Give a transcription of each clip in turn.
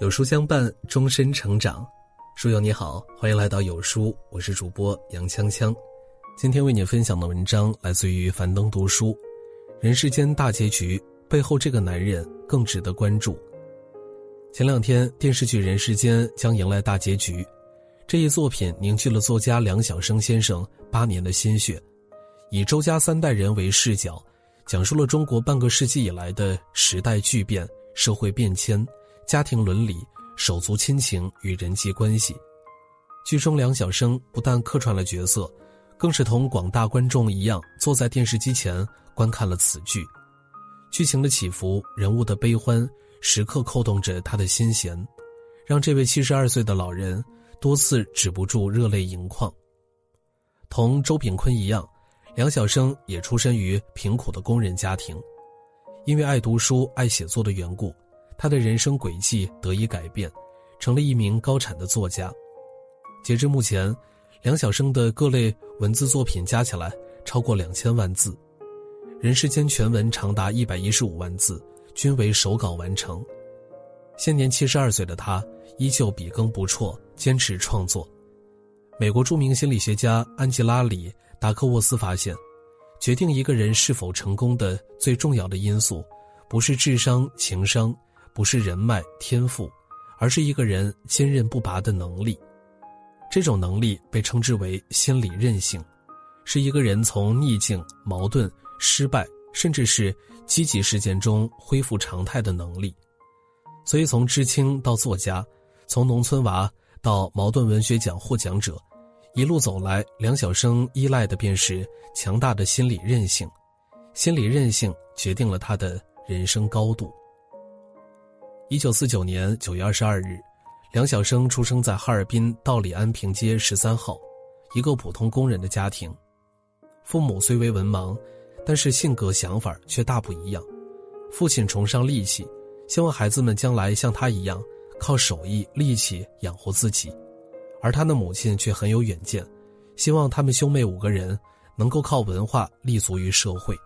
有书相伴，终身成长。书友你好，欢迎来到有书，我是主播杨锵锵。今天为你分享的文章来自于樊登读书，《人世间大结局背后，这个男人更值得关注。前两天，电视剧《人世间》将迎来大结局，这一作品凝聚了作家梁晓声先生八年的心血，以周家三代人为视角，讲述了中国半个世纪以来的时代巨变、社会变迁。家庭伦理、手足亲情与人际关系，剧中梁晓声不但客串了角色，更是同广大观众一样坐在电视机前观看了此剧。剧情的起伏、人物的悲欢，时刻扣动着他的心弦，让这位七十二岁的老人多次止不住热泪盈眶。同周炳坤一样，梁晓声也出身于贫苦的工人家庭，因为爱读书、爱写作的缘故。他的人生轨迹得以改变，成了一名高产的作家。截至目前，梁晓声的各类文字作品加起来超过两千万字，《人世间》全文长达一百一十五万字，均为手稿完成。现年七十二岁的他，依旧笔耕不辍，坚持创作。美国著名心理学家安吉拉里·达克沃斯发现，决定一个人是否成功的最重要的因素，不是智商、情商。不是人脉天赋，而是一个人坚韧不拔的能力。这种能力被称之为心理韧性，是一个人从逆境、矛盾、失败，甚至是积极事件中恢复常态的能力。所以，从知青到作家，从农村娃到茅盾文学奖获奖者，一路走来，梁晓声依赖的便是强大的心理韧性。心理韧性决定了他的人生高度。一九四九年九月二十二日，梁晓声出生在哈尔滨道里安平街十三号，一个普通工人的家庭。父母虽为文盲，但是性格想法却大不一样。父亲崇尚力气，希望孩子们将来像他一样靠手艺、力气养活自己；而他的母亲却很有远见，希望他们兄妹五个人能够靠文化立足于社会。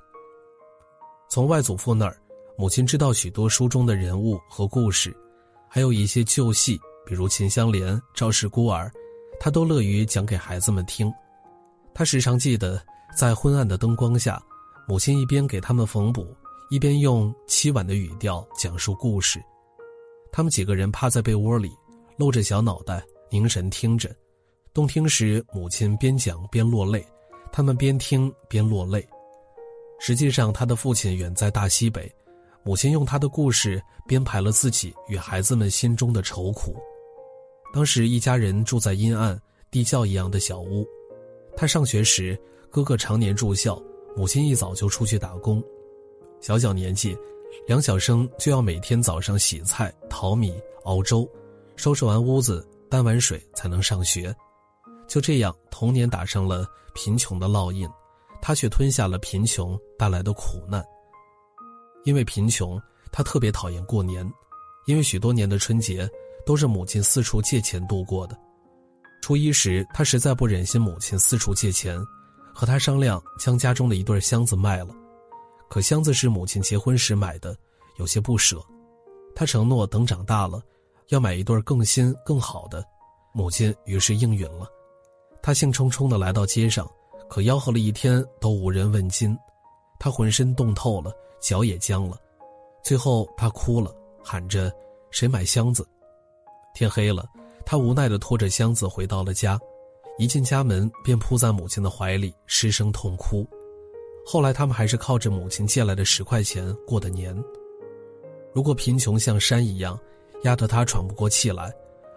从外祖父那儿。母亲知道许多书中的人物和故事，还有一些旧戏，比如秦香莲、赵氏孤儿，她都乐于讲给孩子们听。她时常记得，在昏暗的灯光下，母亲一边给他们缝补，一边用凄婉的语调讲述故事。他们几个人趴在被窝里，露着小脑袋，凝神听着。动听时，母亲边讲边落泪，他们边听边落泪。实际上，他的父亲远在大西北。母亲用她的故事编排了自己与孩子们心中的愁苦。当时一家人住在阴暗地窖一样的小屋。他上学时，哥哥常年住校，母亲一早就出去打工。小小年纪，梁晓声就要每天早上洗菜、淘米、熬粥，收拾完屋子、担完水才能上学。就这样，童年打上了贫穷的烙印，他却吞下了贫穷带来的苦难。因为贫穷，他特别讨厌过年，因为许多年的春节都是母亲四处借钱度过的。初一时，他实在不忍心母亲四处借钱，和他商量将家中的一对箱子卖了。可箱子是母亲结婚时买的，有些不舍。他承诺等长大了，要买一对更新更好的。母亲于是应允了。他兴冲冲地来到街上，可吆喝了一天都无人问津，他浑身冻透了。脚也僵了，最后他哭了，喊着：“谁买箱子？”天黑了，他无奈地拖着箱子回到了家，一进家门便扑在母亲的怀里，失声痛哭。后来他们还是靠着母亲借来的十块钱过的年。如果贫穷像山一样，压得他喘不过气来，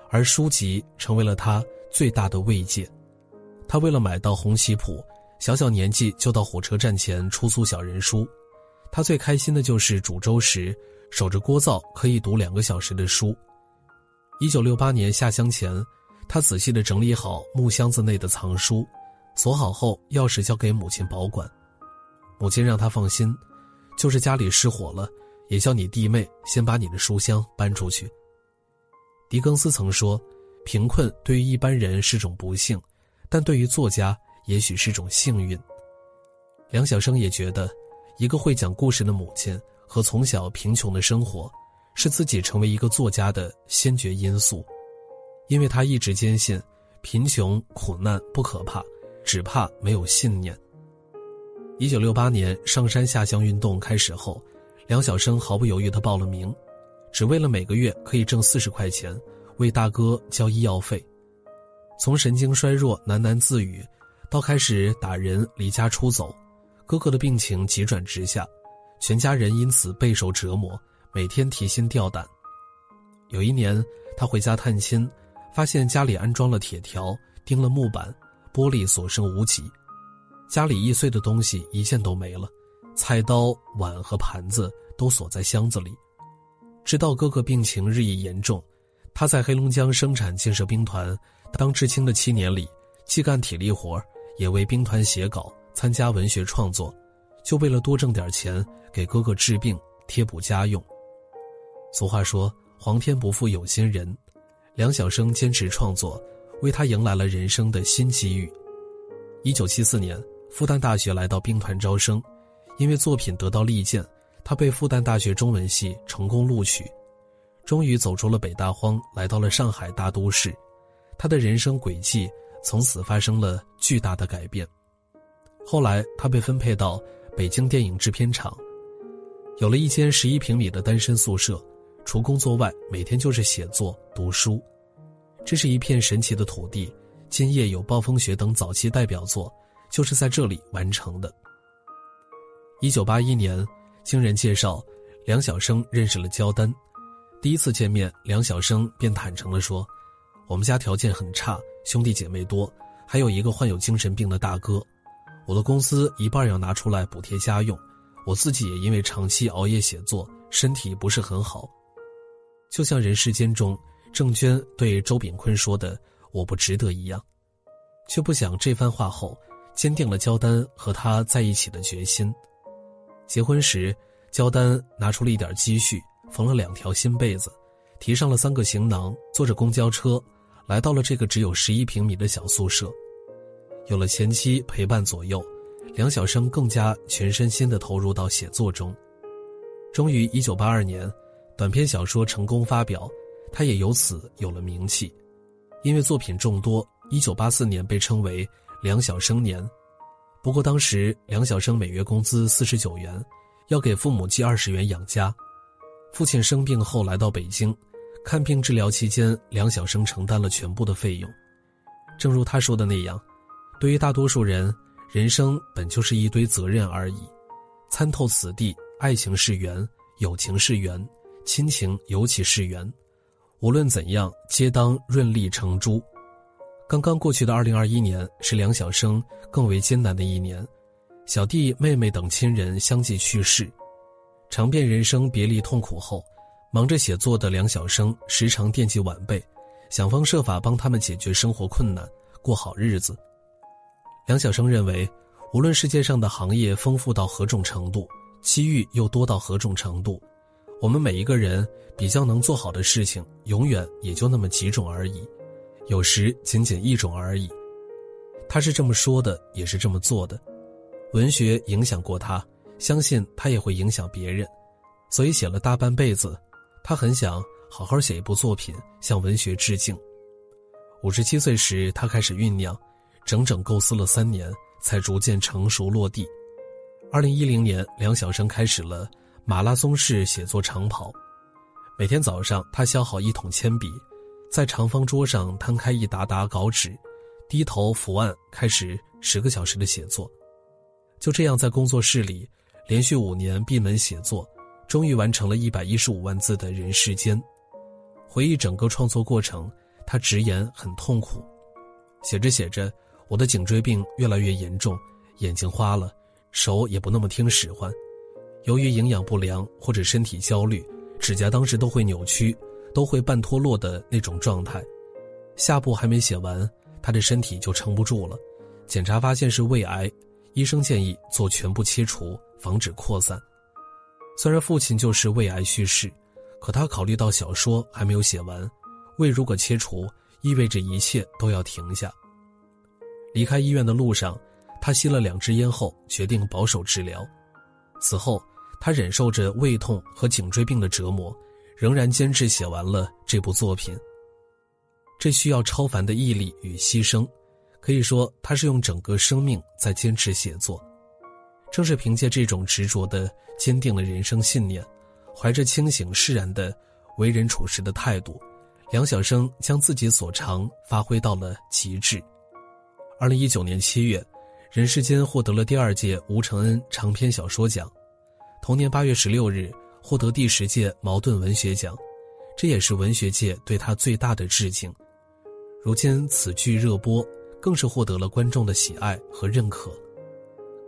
而书籍成为了他最大的慰藉。他为了买到《红旗谱》，小小年纪就到火车站前出租小人书。他最开心的就是煮粥时，守着锅灶可以读两个小时的书。一九六八年下乡前，他仔细的整理好木箱子内的藏书，锁好后，钥匙交给母亲保管。母亲让他放心，就是家里失火了，也叫你弟妹先把你的书箱搬出去。狄更斯曾说：“贫困对于一般人是种不幸，但对于作家也许是种幸运。”梁晓声也觉得。一个会讲故事的母亲和从小贫穷的生活，是自己成为一个作家的先决因素，因为他一直坚信，贫穷苦难不可怕，只怕没有信念。一九六八年上山下乡运动开始后，梁晓声毫不犹豫地报了名，只为了每个月可以挣四十块钱，为大哥交医药费。从神经衰弱喃喃自语，到开始打人离家出走，哥哥的病情急转直下，全家人因此备受折磨，每天提心吊胆。有一年，他回家探亲，发现家里安装了铁条，钉了木板，玻璃所剩无几，家里易碎的东西一件都没了，菜刀、碗和盘子都锁在箱子里。直到哥哥病情日益严重，他在黑龙江生产建设兵团。当知青的七年里，既干体力活也为兵团写稿、参加文学创作，就为了多挣点钱给哥哥治病、贴补家用。俗话说：“皇天不负有心人。”梁晓声坚持创作，为他迎来了人生的新机遇。一九七四年，复旦大学来到兵团招生，因为作品得到力荐，他被复旦大学中文系成功录取，终于走出了北大荒，来到了上海大都市。他的人生轨迹从此发生了巨大的改变。后来，他被分配到北京电影制片厂，有了一间十一平米的单身宿舍，除工作外，每天就是写作、读书。这是一片神奇的土地，今夜有暴风雪等早期代表作就是在这里完成的。一九八一年，经人介绍，梁晓声认识了焦丹，第一次见面，梁晓声便坦诚地说。我们家条件很差，兄弟姐妹多，还有一个患有精神病的大哥。我的工资一半要拿出来补贴家用，我自己也因为长期熬夜写作，身体不是很好。就像《人世间》中郑娟对周炳坤说的“我不值得”一样，却不想这番话后，坚定了焦丹和他在一起的决心。结婚时，焦丹拿出了一点积蓄，缝了两条新被子，提上了三个行囊，坐着公交车。来到了这个只有十一平米的小宿舍，有了前妻陪伴左右，梁晓声更加全身心地投入到写作中。终于，一九八二年，短篇小说成功发表，他也由此有了名气。因为作品众多，一九八四年被称为“梁晓声年”。不过当时梁晓声每月工资四十九元，要给父母寄二十元养家。父亲生病后来到北京。看病治疗期间，梁晓声承担了全部的费用。正如他说的那样，对于大多数人，人生本就是一堆责任而已。参透此地，爱情是缘，友情是缘，亲情尤其是缘。无论怎样，皆当润利成珠。刚刚过去的二零二一年，是梁晓声更为艰难的一年。小弟、妹妹等亲人相继去世，尝遍人生别离痛苦后。忙着写作的梁晓声时常惦记晚辈，想方设法帮他们解决生活困难，过好日子。梁晓声认为，无论世界上的行业丰富到何种程度，机遇又多到何种程度，我们每一个人比较能做好的事情，永远也就那么几种而已，有时仅仅一种而已。他是这么说的，也是这么做的。文学影响过他，相信他也会影响别人，所以写了大半辈子。他很想好好写一部作品，向文学致敬。五十七岁时，他开始酝酿，整整构思了三年，才逐渐成熟落地。二零一零年，梁晓声开始了马拉松式写作长跑。每天早上，他削好一桶铅笔，在长方桌上摊开一沓沓稿纸，低头伏案，开始十个小时的写作。就这样，在工作室里连续五年闭门写作。终于完成了一百一十五万字的人世间，回忆整个创作过程，他直言很痛苦。写着写着，我的颈椎病越来越严重，眼睛花了，手也不那么听使唤。由于营养不良或者身体焦虑，指甲当时都会扭曲，都会半脱落的那种状态。下部还没写完，他的身体就撑不住了。检查发现是胃癌，医生建议做全部切除，防止扩散。虽然父亲就是胃癌去世，可他考虑到小说还没有写完，胃如果切除，意味着一切都要停下。离开医院的路上，他吸了两支烟后，决定保守治疗。此后，他忍受着胃痛和颈椎病的折磨，仍然坚持写完了这部作品。这需要超凡的毅力与牺牲，可以说他是用整个生命在坚持写作。正是凭借这种执着的、坚定的人生信念，怀着清醒释然的为人处事的态度，梁晓声将自己所长发挥到了极致。二零一九年七月，《人世间》获得了第二届吴承恩长篇小说奖，同年八月十六日获得第十届茅盾文学奖，这也是文学界对他最大的致敬。如今此剧热播，更是获得了观众的喜爱和认可。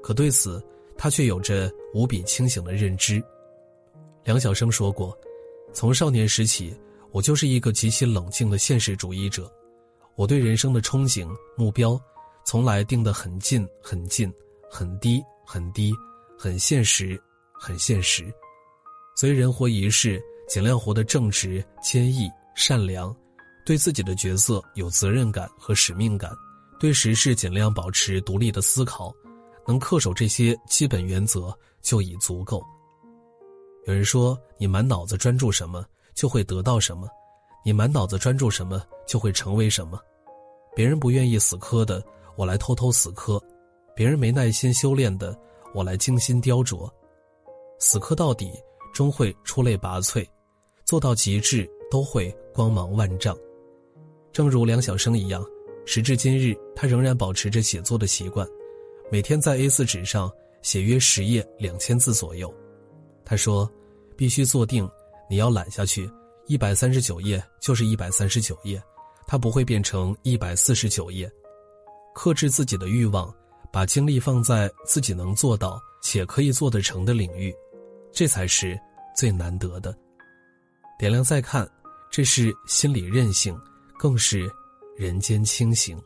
可对此，他却有着无比清醒的认知。梁晓声说过：“从少年时起，我就是一个极其冷静的现实主义者。我对人生的憧憬目标，从来定得很近很近，很低很低，很现实很现实。所以人活一世，尽量活得正直、坚毅、善良，对自己的角色有责任感和使命感，对时事尽量保持独立的思考。”能恪守这些基本原则就已足够。有人说，你满脑子专注什么，就会得到什么；你满脑子专注什么，就会成为什么。别人不愿意死磕的，我来偷偷死磕；别人没耐心修炼的，我来精心雕琢。死磕到底，终会出类拔萃；做到极致，都会光芒万丈。正如梁晓声一样，时至今日，他仍然保持着写作的习惯。每天在 A4 纸上写约十页两千字左右，他说：“必须坐定，你要懒下去，一百三十九页就是一百三十九页，它不会变成一百四十九页。克制自己的欲望，把精力放在自己能做到且可以做得成的领域，这才是最难得的。点亮再看，这是心理韧性，更是人间清醒。”